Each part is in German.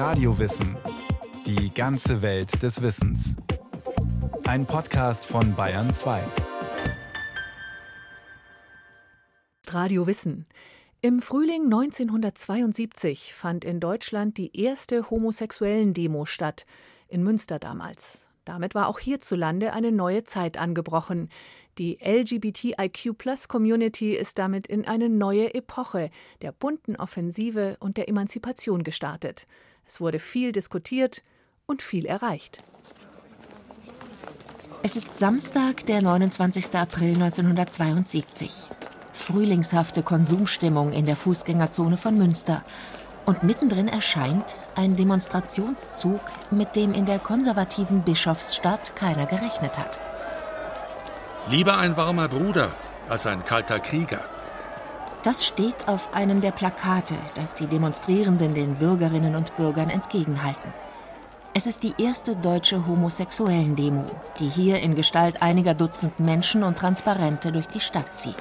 Radiowissen. Die ganze Welt des Wissens. Ein Podcast von Bayern 2. Radio Wissen. Im Frühling 1972 fand in Deutschland die erste Homosexuellen-Demo statt, in Münster damals. Damit war auch hierzulande eine neue Zeit angebrochen. Die LGBTIQ-Plus-Community ist damit in eine neue Epoche der bunten Offensive und der Emanzipation gestartet. Es wurde viel diskutiert und viel erreicht. Es ist Samstag, der 29. April 1972. Frühlingshafte Konsumstimmung in der Fußgängerzone von Münster. Und mittendrin erscheint ein Demonstrationszug, mit dem in der konservativen Bischofsstadt keiner gerechnet hat. Lieber ein warmer Bruder als ein kalter Krieger. Das steht auf einem der Plakate, das die Demonstrierenden den Bürgerinnen und Bürgern entgegenhalten. Es ist die erste deutsche Homosexuellen-Demo, die hier in Gestalt einiger Dutzend Menschen und Transparente durch die Stadt zieht.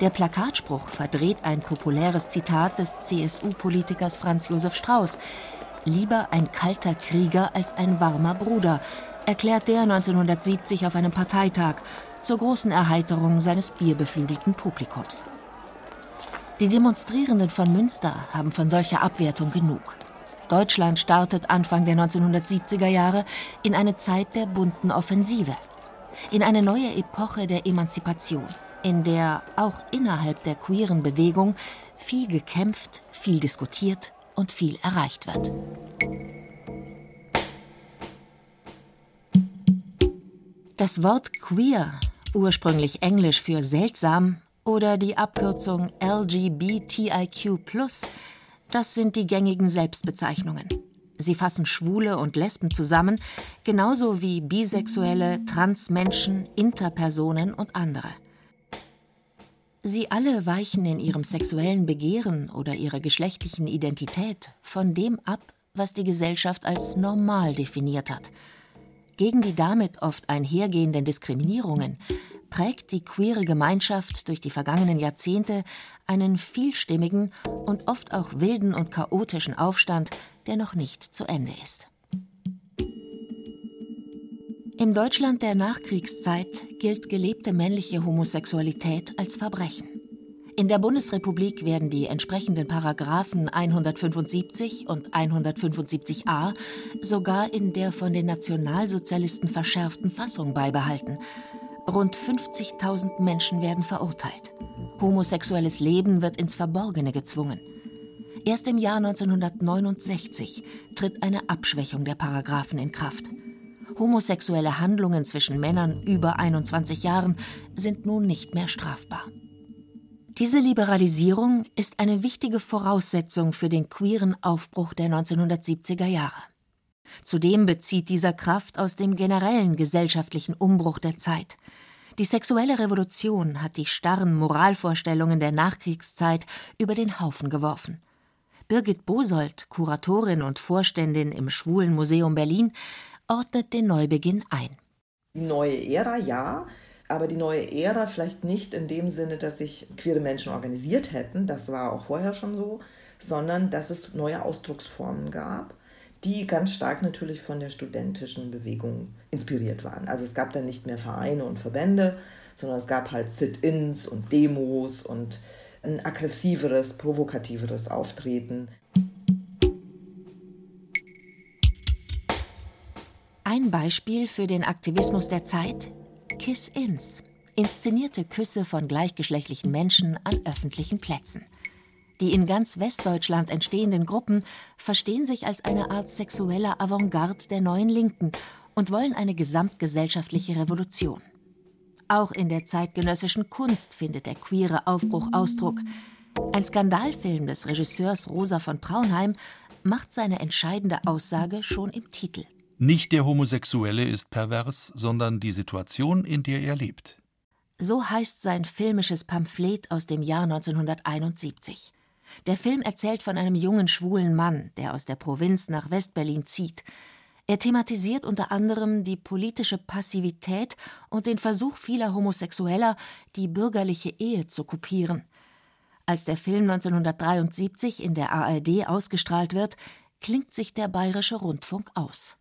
Der Plakatspruch verdreht ein populäres Zitat des CSU-Politikers Franz Josef Strauß. Lieber ein kalter Krieger als ein warmer Bruder, erklärt der 1970 auf einem Parteitag zur großen Erheiterung seines bierbeflügelten Publikums. Die Demonstrierenden von Münster haben von solcher Abwertung genug. Deutschland startet Anfang der 1970er Jahre in eine Zeit der bunten Offensive, in eine neue Epoche der Emanzipation, in der auch innerhalb der queeren Bewegung viel gekämpft, viel diskutiert und viel erreicht wird. Das Wort queer, ursprünglich englisch für seltsam, oder die Abkürzung LGBTIQ, das sind die gängigen Selbstbezeichnungen. Sie fassen Schwule und Lesben zusammen, genauso wie Bisexuelle, Transmenschen, Interpersonen und andere. Sie alle weichen in ihrem sexuellen Begehren oder ihrer geschlechtlichen Identität von dem ab, was die Gesellschaft als normal definiert hat. Gegen die damit oft einhergehenden Diskriminierungen prägt die queere Gemeinschaft durch die vergangenen Jahrzehnte einen vielstimmigen und oft auch wilden und chaotischen Aufstand, der noch nicht zu Ende ist. Im Deutschland der Nachkriegszeit gilt gelebte männliche Homosexualität als Verbrechen. In der Bundesrepublik werden die entsprechenden Paragraphen 175 und 175a sogar in der von den Nationalsozialisten verschärften Fassung beibehalten. Rund 50.000 Menschen werden verurteilt. Homosexuelles Leben wird ins Verborgene gezwungen. Erst im Jahr 1969 tritt eine Abschwächung der Paragraphen in Kraft. Homosexuelle Handlungen zwischen Männern über 21 Jahren sind nun nicht mehr strafbar. Diese Liberalisierung ist eine wichtige Voraussetzung für den queeren Aufbruch der 1970er Jahre. Zudem bezieht dieser Kraft aus dem generellen gesellschaftlichen Umbruch der Zeit. Die sexuelle Revolution hat die starren Moralvorstellungen der Nachkriegszeit über den Haufen geworfen. Birgit Bosold, Kuratorin und Vorständin im Schwulen Museum Berlin, ordnet den Neubeginn ein. Neue Ära, ja, aber die neue Ära vielleicht nicht in dem Sinne, dass sich queere Menschen organisiert hätten, das war auch vorher schon so, sondern dass es neue Ausdrucksformen gab die ganz stark natürlich von der studentischen Bewegung inspiriert waren. Also es gab dann nicht mehr Vereine und Verbände, sondern es gab halt Sit-ins und Demos und ein aggressiveres, provokativeres Auftreten. Ein Beispiel für den Aktivismus der Zeit: Kiss-ins. Inszenierte Küsse von gleichgeschlechtlichen Menschen an öffentlichen Plätzen. Die in ganz Westdeutschland entstehenden Gruppen verstehen sich als eine Art sexueller Avantgarde der neuen Linken und wollen eine gesamtgesellschaftliche Revolution. Auch in der zeitgenössischen Kunst findet der queere Aufbruch Ausdruck. Ein Skandalfilm des Regisseurs Rosa von Braunheim macht seine entscheidende Aussage schon im Titel. Nicht der Homosexuelle ist pervers, sondern die Situation, in der er lebt. So heißt sein filmisches Pamphlet aus dem Jahr 1971. Der Film erzählt von einem jungen schwulen Mann, der aus der Provinz nach Westberlin zieht. Er thematisiert unter anderem die politische Passivität und den Versuch vieler Homosexueller, die bürgerliche Ehe zu kopieren. Als der Film 1973 in der ARD ausgestrahlt wird, klingt sich der bayerische Rundfunk aus.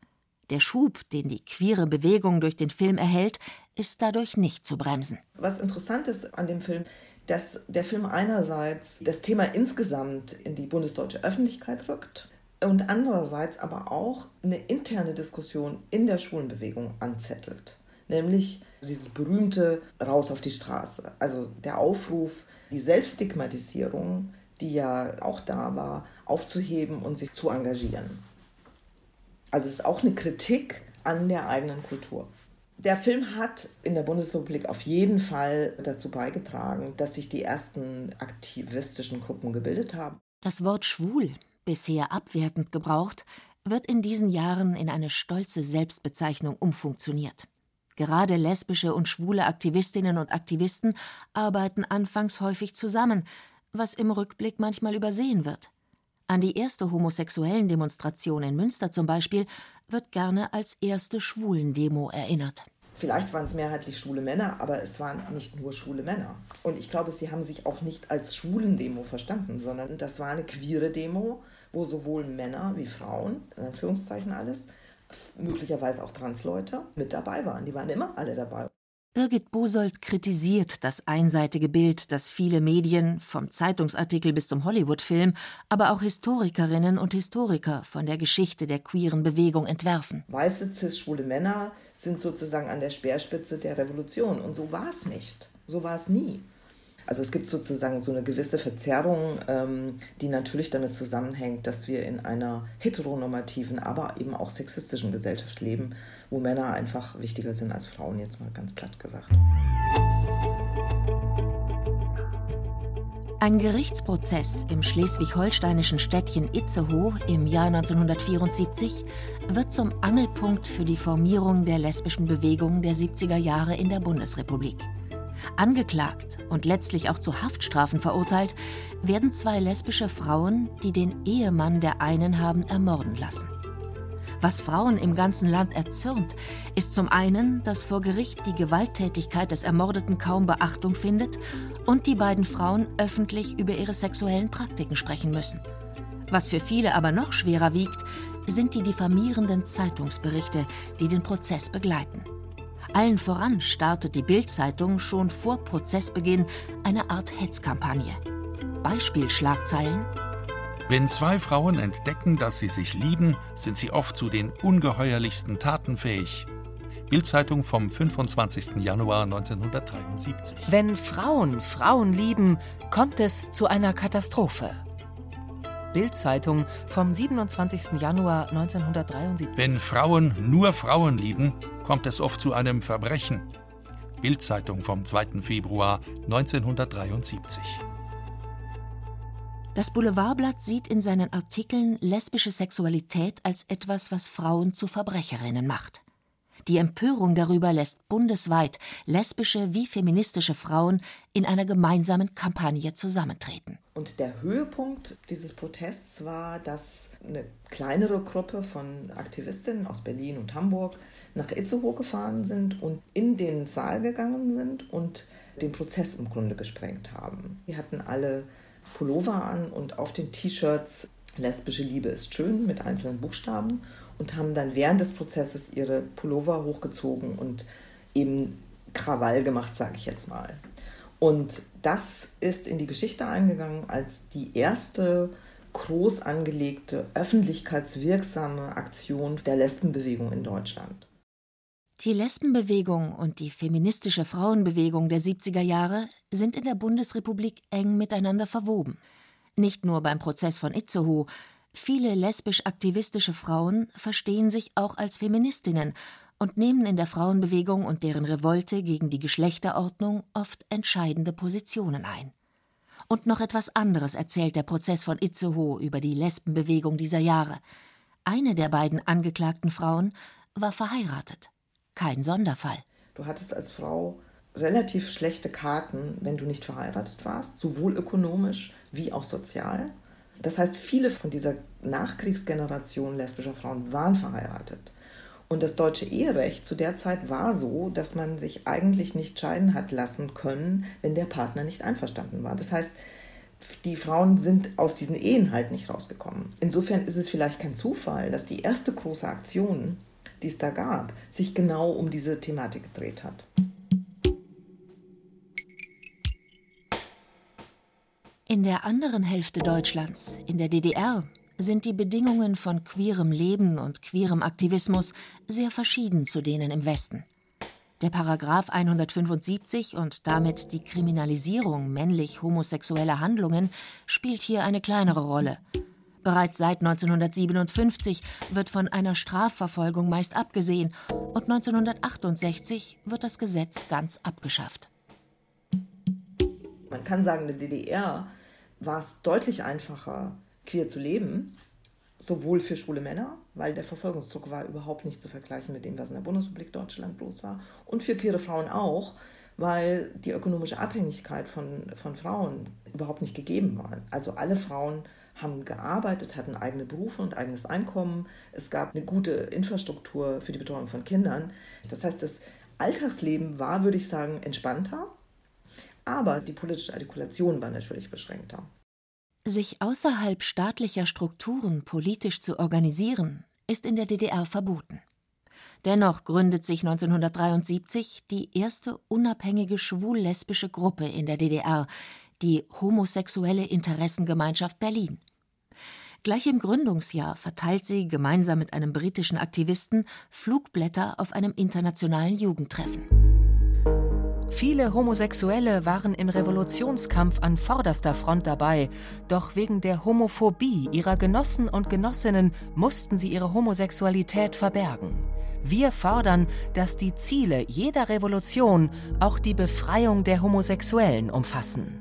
Der Schub, den die queere Bewegung durch den Film erhält, ist dadurch nicht zu bremsen. Was interessant ist an dem Film, dass der Film einerseits das Thema insgesamt in die bundesdeutsche Öffentlichkeit rückt und andererseits aber auch eine interne Diskussion in der Schwulenbewegung anzettelt. Nämlich dieses berühmte Raus auf die Straße. Also der Aufruf, die Selbststigmatisierung, die ja auch da war, aufzuheben und sich zu engagieren. Also es ist auch eine Kritik an der eigenen Kultur. Der Film hat in der Bundesrepublik auf jeden Fall dazu beigetragen, dass sich die ersten aktivistischen Gruppen gebildet haben. Das Wort schwul, bisher abwertend gebraucht, wird in diesen Jahren in eine stolze Selbstbezeichnung umfunktioniert. Gerade lesbische und schwule Aktivistinnen und Aktivisten arbeiten anfangs häufig zusammen, was im Rückblick manchmal übersehen wird. An die erste homosexuellen Demonstration in Münster zum Beispiel wird gerne als erste Schwulendemo erinnert. Vielleicht waren es mehrheitlich schwule Männer, aber es waren nicht nur schwule Männer. Und ich glaube, sie haben sich auch nicht als Schwulendemo verstanden, sondern das war eine queere Demo, wo sowohl Männer wie Frauen, in Anführungszeichen alles, möglicherweise auch Transleute mit dabei waren. Die waren immer alle dabei. Birgit Bosold kritisiert das einseitige Bild, das viele Medien, vom Zeitungsartikel bis zum Hollywood-Film, aber auch Historikerinnen und Historiker von der Geschichte der queeren Bewegung entwerfen. Weiße, cis-schwule Männer sind sozusagen an der Speerspitze der Revolution. Und so war es nicht. So war es nie. Also es gibt sozusagen so eine gewisse Verzerrung, ähm, die natürlich damit zusammenhängt, dass wir in einer heteronormativen, aber eben auch sexistischen Gesellschaft leben, wo Männer einfach wichtiger sind als Frauen, jetzt mal ganz platt gesagt. Ein Gerichtsprozess im schleswig-holsteinischen Städtchen Itzehoe im Jahr 1974 wird zum Angelpunkt für die Formierung der lesbischen Bewegung der 70er Jahre in der Bundesrepublik. Angeklagt und letztlich auch zu Haftstrafen verurteilt werden zwei lesbische Frauen, die den Ehemann der einen haben ermorden lassen. Was Frauen im ganzen Land erzürnt, ist zum einen, dass vor Gericht die Gewalttätigkeit des Ermordeten kaum Beachtung findet und die beiden Frauen öffentlich über ihre sexuellen Praktiken sprechen müssen. Was für viele aber noch schwerer wiegt, sind die diffamierenden Zeitungsberichte, die den Prozess begleiten. Allen voran startet die Bild-Zeitung schon vor Prozessbeginn eine Art Hetzkampagne. Beispielschlagzeilen wenn zwei Frauen entdecken, dass sie sich lieben, sind sie oft zu den ungeheuerlichsten Taten fähig. Bildzeitung vom 25. Januar 1973. Wenn Frauen Frauen lieben, kommt es zu einer Katastrophe. Bildzeitung vom 27. Januar 1973. Wenn Frauen nur Frauen lieben, kommt es oft zu einem Verbrechen. Bildzeitung vom 2. Februar 1973. Das Boulevardblatt sieht in seinen Artikeln lesbische Sexualität als etwas, was Frauen zu Verbrecherinnen macht. Die Empörung darüber lässt bundesweit lesbische wie feministische Frauen in einer gemeinsamen Kampagne zusammentreten. Und der Höhepunkt dieses Protests war, dass eine kleinere Gruppe von Aktivistinnen aus Berlin und Hamburg nach Itzehoe gefahren sind und in den Saal gegangen sind und den Prozess im Grunde gesprengt haben. Die hatten alle Pullover an und auf den T-Shirts lesbische Liebe ist schön mit einzelnen Buchstaben und haben dann während des Prozesses ihre Pullover hochgezogen und eben Krawall gemacht, sage ich jetzt mal. Und das ist in die Geschichte eingegangen als die erste groß angelegte, öffentlichkeitswirksame Aktion der Lesbenbewegung in Deutschland. Die Lesbenbewegung und die feministische Frauenbewegung der 70er Jahre sind in der Bundesrepublik eng miteinander verwoben. Nicht nur beim Prozess von Itzehoe, viele lesbisch-aktivistische Frauen verstehen sich auch als Feministinnen und nehmen in der Frauenbewegung und deren Revolte gegen die Geschlechterordnung oft entscheidende Positionen ein. Und noch etwas anderes erzählt der Prozess von Itzehoe über die Lesbenbewegung dieser Jahre. Eine der beiden angeklagten Frauen war verheiratet kein Sonderfall. Du hattest als Frau relativ schlechte Karten, wenn du nicht verheiratet warst, sowohl ökonomisch wie auch sozial. Das heißt, viele von dieser Nachkriegsgeneration lesbischer Frauen waren verheiratet. Und das deutsche Eherecht zu der Zeit war so, dass man sich eigentlich nicht scheiden hat lassen können, wenn der Partner nicht einverstanden war. Das heißt, die Frauen sind aus diesen Ehen halt nicht rausgekommen. Insofern ist es vielleicht kein Zufall, dass die erste große Aktion, die es da gab, sich genau um diese Thematik gedreht hat. In der anderen Hälfte Deutschlands, in der DDR, sind die Bedingungen von queerem Leben und queerem Aktivismus sehr verschieden zu denen im Westen. Der Paragraph 175 und damit die Kriminalisierung männlich-homosexueller Handlungen spielt hier eine kleinere Rolle. Bereits seit 1957 wird von einer Strafverfolgung meist abgesehen und 1968 wird das Gesetz ganz abgeschafft. Man kann sagen, in der DDR war es deutlich einfacher, queer zu leben, sowohl für schwule Männer, weil der Verfolgungsdruck war überhaupt nicht zu vergleichen mit dem, was in der Bundesrepublik Deutschland los war, und für queere Frauen auch, weil die ökonomische Abhängigkeit von, von Frauen überhaupt nicht gegeben war. Also alle Frauen haben gearbeitet, hatten eigene Berufe und eigenes Einkommen. Es gab eine gute Infrastruktur für die Betreuung von Kindern. Das heißt, das Alltagsleben war, würde ich sagen, entspannter aber die politische Artikulation war natürlich beschränkter. Sich außerhalb staatlicher Strukturen politisch zu organisieren, ist in der DDR verboten. Dennoch gründet sich 1973 die erste unabhängige schwul-lesbische Gruppe in der DDR, die Homosexuelle Interessengemeinschaft Berlin. Gleich im Gründungsjahr verteilt sie gemeinsam mit einem britischen Aktivisten Flugblätter auf einem internationalen Jugendtreffen. Viele Homosexuelle waren im Revolutionskampf an vorderster Front dabei, doch wegen der Homophobie ihrer Genossen und Genossinnen mussten sie ihre Homosexualität verbergen. Wir fordern, dass die Ziele jeder Revolution auch die Befreiung der Homosexuellen umfassen.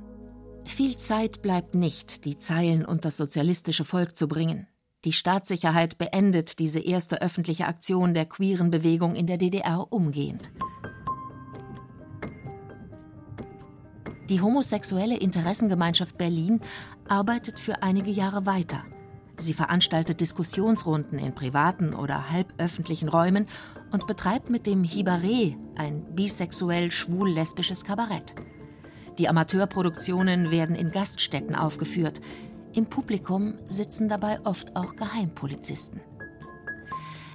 Viel Zeit bleibt nicht, die Zeilen und das sozialistische Volk zu bringen. Die Staatssicherheit beendet diese erste öffentliche Aktion der queeren Bewegung in der DDR umgehend. Die homosexuelle Interessengemeinschaft Berlin arbeitet für einige Jahre weiter. Sie veranstaltet Diskussionsrunden in privaten oder halböffentlichen Räumen und betreibt mit dem Hibaré ein bisexuell-schwul-lesbisches Kabarett. Die Amateurproduktionen werden in Gaststätten aufgeführt. Im Publikum sitzen dabei oft auch Geheimpolizisten.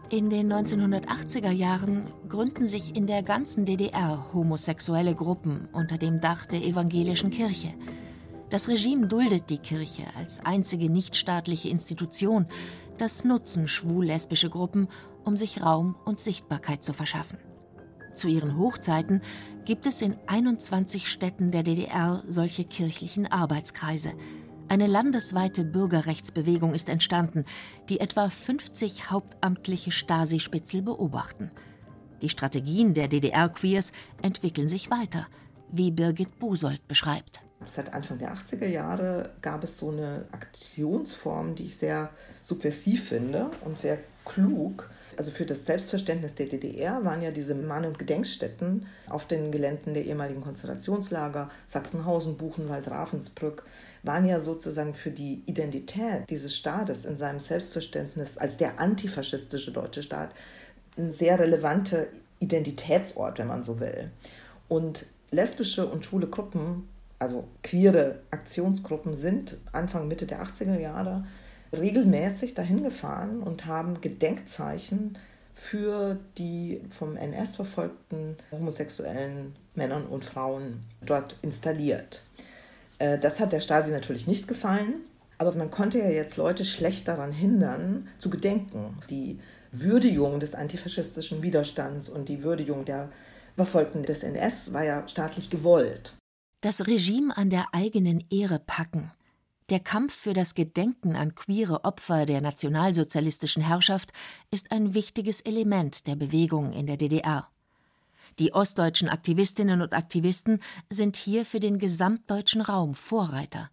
In den 1980er Jahren gründen sich in der ganzen DDR homosexuelle Gruppen unter dem Dach der evangelischen Kirche. Das Regime duldet die Kirche als einzige nichtstaatliche Institution. Das nutzen schwul-lesbische Gruppen, um sich Raum und Sichtbarkeit zu verschaffen. Zu ihren Hochzeiten gibt es in 21 Städten der DDR solche kirchlichen Arbeitskreise – eine landesweite Bürgerrechtsbewegung ist entstanden, die etwa 50 hauptamtliche Stasi-Spitzel beobachten. Die Strategien der DDR-Queers entwickeln sich weiter, wie Birgit Busold beschreibt. Seit Anfang der 80er Jahre gab es so eine Aktionsform, die ich sehr subversiv finde und sehr klug. Also für das Selbstverständnis der DDR waren ja diese Mahn- und Gedenkstätten auf den Geländen der ehemaligen Konzentrationslager, Sachsenhausen, Buchenwald, Ravensbrück, waren ja sozusagen für die Identität dieses Staates in seinem Selbstverständnis als der antifaschistische deutsche Staat ein sehr relevanter Identitätsort, wenn man so will. Und lesbische und schwule Gruppen, also queere Aktionsgruppen, sind Anfang, Mitte der 80er Jahre regelmäßig dahin gefahren und haben Gedenkzeichen für die vom NS verfolgten homosexuellen Männern und Frauen dort installiert. Äh, das hat der Stasi natürlich nicht gefallen, aber man konnte ja jetzt Leute schlecht daran hindern, zu gedenken. Die Würdigung des antifaschistischen Widerstands und die Würdigung der Verfolgten des NS war ja staatlich gewollt. Das Regime an der eigenen Ehre packen, der Kampf für das Gedenken an queere Opfer der nationalsozialistischen Herrschaft ist ein wichtiges Element der Bewegung in der DDR. Die ostdeutschen Aktivistinnen und Aktivisten sind hier für den gesamtdeutschen Raum Vorreiter.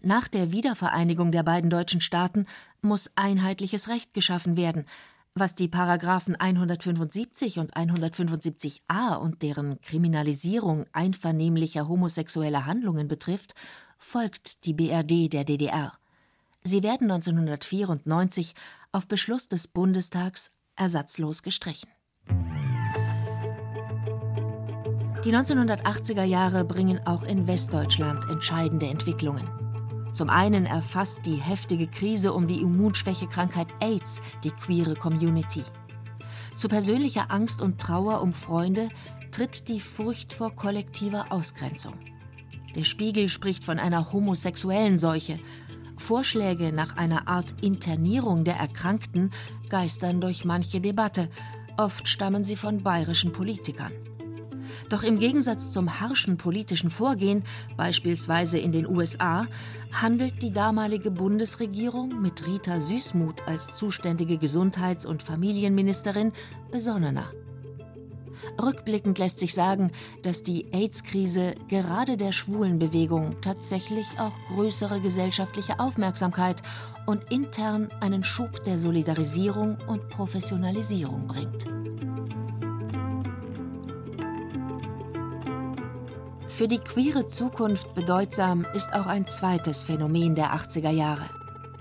Nach der Wiedervereinigung der beiden deutschen Staaten muss einheitliches Recht geschaffen werden, was die Paragraphen 175 und 175a und deren Kriminalisierung einvernehmlicher homosexueller Handlungen betrifft, folgt die BRD der DDR. Sie werden 1994 auf Beschluss des Bundestags ersatzlos gestrichen. Die 1980er Jahre bringen auch in Westdeutschland entscheidende Entwicklungen. Zum einen erfasst die heftige Krise um die Immunschwächekrankheit AIDS die queere Community. Zu persönlicher Angst und Trauer um Freunde tritt die Furcht vor kollektiver Ausgrenzung. Der Spiegel spricht von einer homosexuellen Seuche. Vorschläge nach einer Art Internierung der Erkrankten geistern durch manche Debatte. Oft stammen sie von bayerischen Politikern. Doch im Gegensatz zum harschen politischen Vorgehen, beispielsweise in den USA, handelt die damalige Bundesregierung mit Rita Süßmuth als zuständige Gesundheits- und Familienministerin besonnener. Rückblickend lässt sich sagen, dass die AIDS-Krise gerade der Schwulenbewegung tatsächlich auch größere gesellschaftliche Aufmerksamkeit und intern einen Schub der Solidarisierung und Professionalisierung bringt. Für die queere Zukunft bedeutsam ist auch ein zweites Phänomen der 80er Jahre.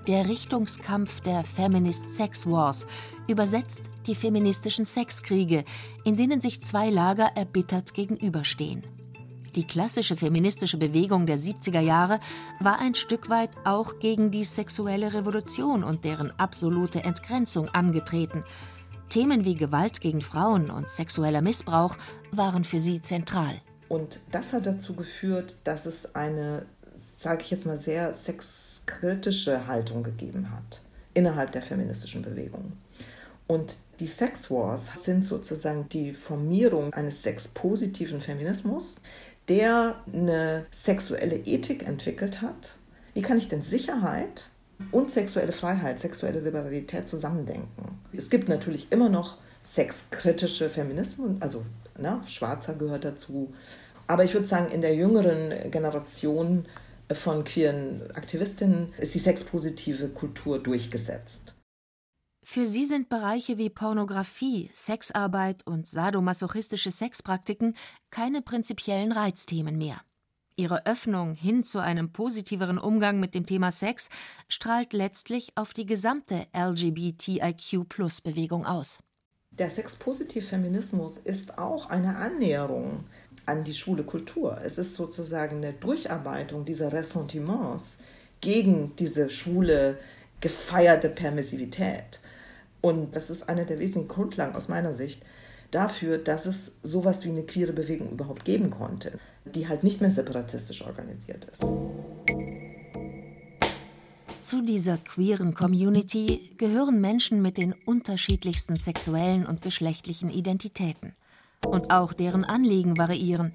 Der Richtungskampf der Feminist Sex Wars, übersetzt die feministischen Sexkriege, in denen sich zwei Lager erbittert gegenüberstehen. Die klassische feministische Bewegung der 70er Jahre war ein Stück weit auch gegen die sexuelle Revolution und deren absolute Entgrenzung angetreten. Themen wie Gewalt gegen Frauen und sexueller Missbrauch waren für sie zentral. Und das hat dazu geführt, dass es eine, sage ich jetzt mal, sehr sexkritische Haltung gegeben hat innerhalb der feministischen Bewegung. Und die Sex Wars sind sozusagen die Formierung eines sexpositiven Feminismus, der eine sexuelle Ethik entwickelt hat. Wie kann ich denn Sicherheit und sexuelle Freiheit, sexuelle Liberalität zusammendenken? Es gibt natürlich immer noch sexkritische Feminismen, also Ne? Schwarzer gehört dazu. Aber ich würde sagen, in der jüngeren Generation von queeren Aktivistinnen ist die sexpositive Kultur durchgesetzt. Für sie sind Bereiche wie Pornografie, Sexarbeit und sadomasochistische Sexpraktiken keine prinzipiellen Reizthemen mehr. Ihre Öffnung hin zu einem positiveren Umgang mit dem Thema Sex strahlt letztlich auf die gesamte LGBTIQ-Plus-Bewegung aus. Der Sexpositiv-Feminismus ist auch eine Annäherung an die schwule Kultur. Es ist sozusagen eine Durcharbeitung dieser Ressentiments gegen diese schwule, gefeierte Permissivität. Und das ist eine der wesentlichen Grundlagen aus meiner Sicht dafür, dass es sowas wie eine queere Bewegung überhaupt geben konnte, die halt nicht mehr separatistisch organisiert ist. Zu dieser queeren Community gehören Menschen mit den unterschiedlichsten sexuellen und geschlechtlichen Identitäten. Und auch deren Anliegen variieren.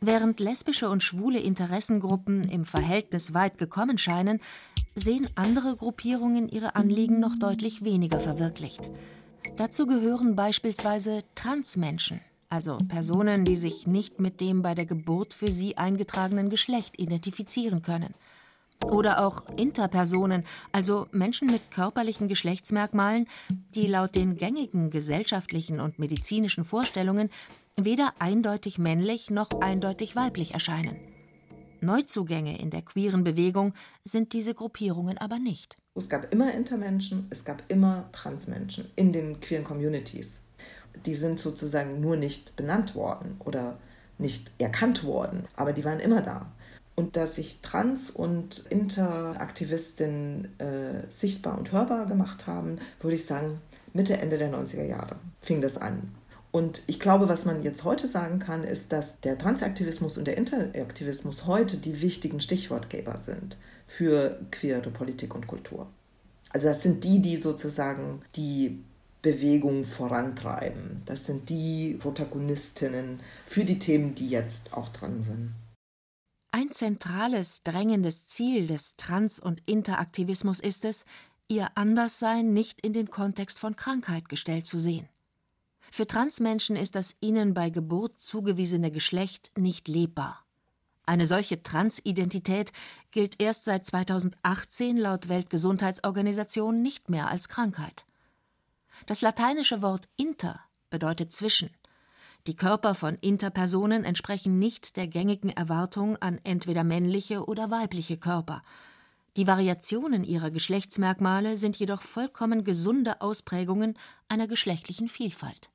Während lesbische und schwule Interessengruppen im Verhältnis weit gekommen scheinen, sehen andere Gruppierungen ihre Anliegen noch deutlich weniger verwirklicht. Dazu gehören beispielsweise Transmenschen, also Personen, die sich nicht mit dem bei der Geburt für sie eingetragenen Geschlecht identifizieren können. Oder auch Interpersonen, also Menschen mit körperlichen Geschlechtsmerkmalen, die laut den gängigen gesellschaftlichen und medizinischen Vorstellungen weder eindeutig männlich noch eindeutig weiblich erscheinen. Neuzugänge in der queeren Bewegung sind diese Gruppierungen aber nicht. Es gab immer Intermenschen, es gab immer Transmenschen in den queeren Communities. Die sind sozusagen nur nicht benannt worden oder nicht erkannt worden, aber die waren immer da und dass sich Trans- und Interaktivistinnen äh, sichtbar und hörbar gemacht haben, würde ich sagen, Mitte, Ende der 90er Jahre fing das an. Und ich glaube, was man jetzt heute sagen kann, ist, dass der Transaktivismus und der Interaktivismus heute die wichtigen Stichwortgeber sind für queere Politik und Kultur. Also das sind die, die sozusagen die Bewegung vorantreiben. Das sind die Protagonistinnen für die Themen, die jetzt auch dran sind. Ein zentrales, drängendes Ziel des Trans- und Interaktivismus ist es, ihr Anderssein nicht in den Kontext von Krankheit gestellt zu sehen. Für Transmenschen ist das ihnen bei Geburt zugewiesene Geschlecht nicht lebbar. Eine solche Transidentität gilt erst seit 2018 laut Weltgesundheitsorganisation nicht mehr als Krankheit. Das lateinische Wort inter bedeutet zwischen die Körper von Interpersonen entsprechen nicht der gängigen Erwartung an entweder männliche oder weibliche Körper. Die Variationen ihrer Geschlechtsmerkmale sind jedoch vollkommen gesunde Ausprägungen einer geschlechtlichen Vielfalt.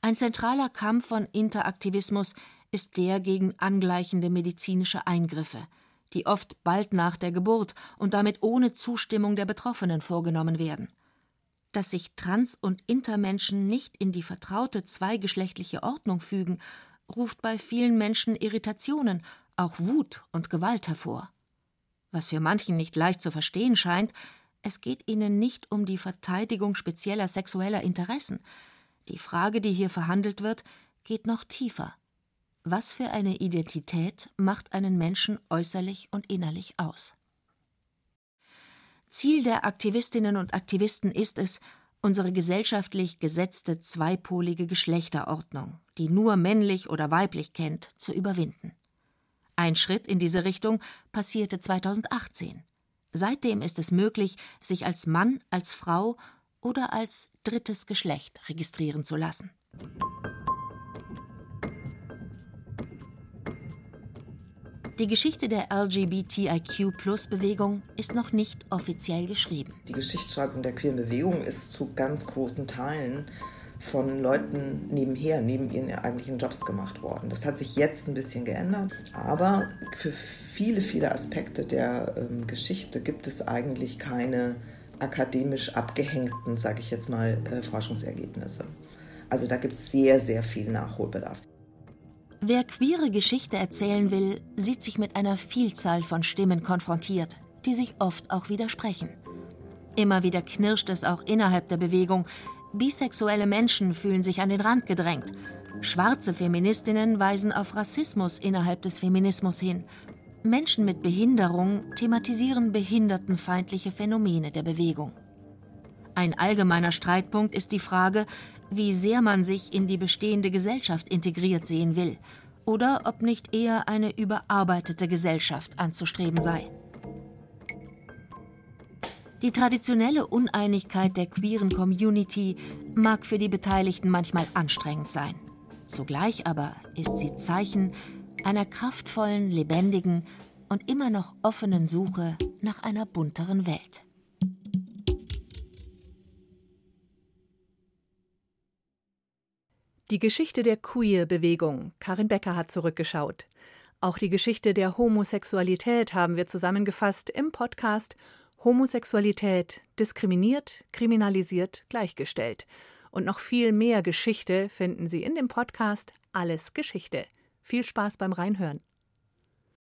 Ein zentraler Kampf von Interaktivismus ist der gegen angleichende medizinische Eingriffe, die oft bald nach der Geburt und damit ohne Zustimmung der Betroffenen vorgenommen werden. Dass sich Trans- und Intermenschen nicht in die vertraute zweigeschlechtliche Ordnung fügen, ruft bei vielen Menschen Irritationen, auch Wut und Gewalt hervor. Was für manchen nicht leicht zu verstehen scheint, es geht ihnen nicht um die Verteidigung spezieller sexueller Interessen. Die Frage, die hier verhandelt wird, geht noch tiefer. Was für eine Identität macht einen Menschen äußerlich und innerlich aus? Ziel der Aktivistinnen und Aktivisten ist es, unsere gesellschaftlich gesetzte zweipolige Geschlechterordnung, die nur männlich oder weiblich kennt, zu überwinden. Ein Schritt in diese Richtung passierte 2018. Seitdem ist es möglich, sich als Mann, als Frau oder als drittes Geschlecht registrieren zu lassen. Die Geschichte der LGBTIQ-Plus-Bewegung ist noch nicht offiziell geschrieben. Die Geschichtsschreibung der queeren Bewegung ist zu ganz großen Teilen von Leuten nebenher, neben ihren eigentlichen Jobs gemacht worden. Das hat sich jetzt ein bisschen geändert, aber für viele, viele Aspekte der ähm, Geschichte gibt es eigentlich keine akademisch abgehängten, sage ich jetzt mal, äh, Forschungsergebnisse. Also da gibt es sehr, sehr viel Nachholbedarf. Wer queere Geschichte erzählen will, sieht sich mit einer Vielzahl von Stimmen konfrontiert, die sich oft auch widersprechen. Immer wieder knirscht es auch innerhalb der Bewegung. Bisexuelle Menschen fühlen sich an den Rand gedrängt. Schwarze Feministinnen weisen auf Rassismus innerhalb des Feminismus hin. Menschen mit Behinderung thematisieren behindertenfeindliche Phänomene der Bewegung. Ein allgemeiner Streitpunkt ist die Frage, wie sehr man sich in die bestehende Gesellschaft integriert sehen will oder ob nicht eher eine überarbeitete Gesellschaft anzustreben sei. Die traditionelle Uneinigkeit der queeren Community mag für die Beteiligten manchmal anstrengend sein. Zugleich aber ist sie Zeichen einer kraftvollen, lebendigen und immer noch offenen Suche nach einer bunteren Welt. Die Geschichte der Queer-Bewegung. Karin Becker hat zurückgeschaut. Auch die Geschichte der Homosexualität haben wir zusammengefasst im Podcast Homosexualität diskriminiert, kriminalisiert, gleichgestellt. Und noch viel mehr Geschichte finden Sie in dem Podcast Alles Geschichte. Viel Spaß beim Reinhören.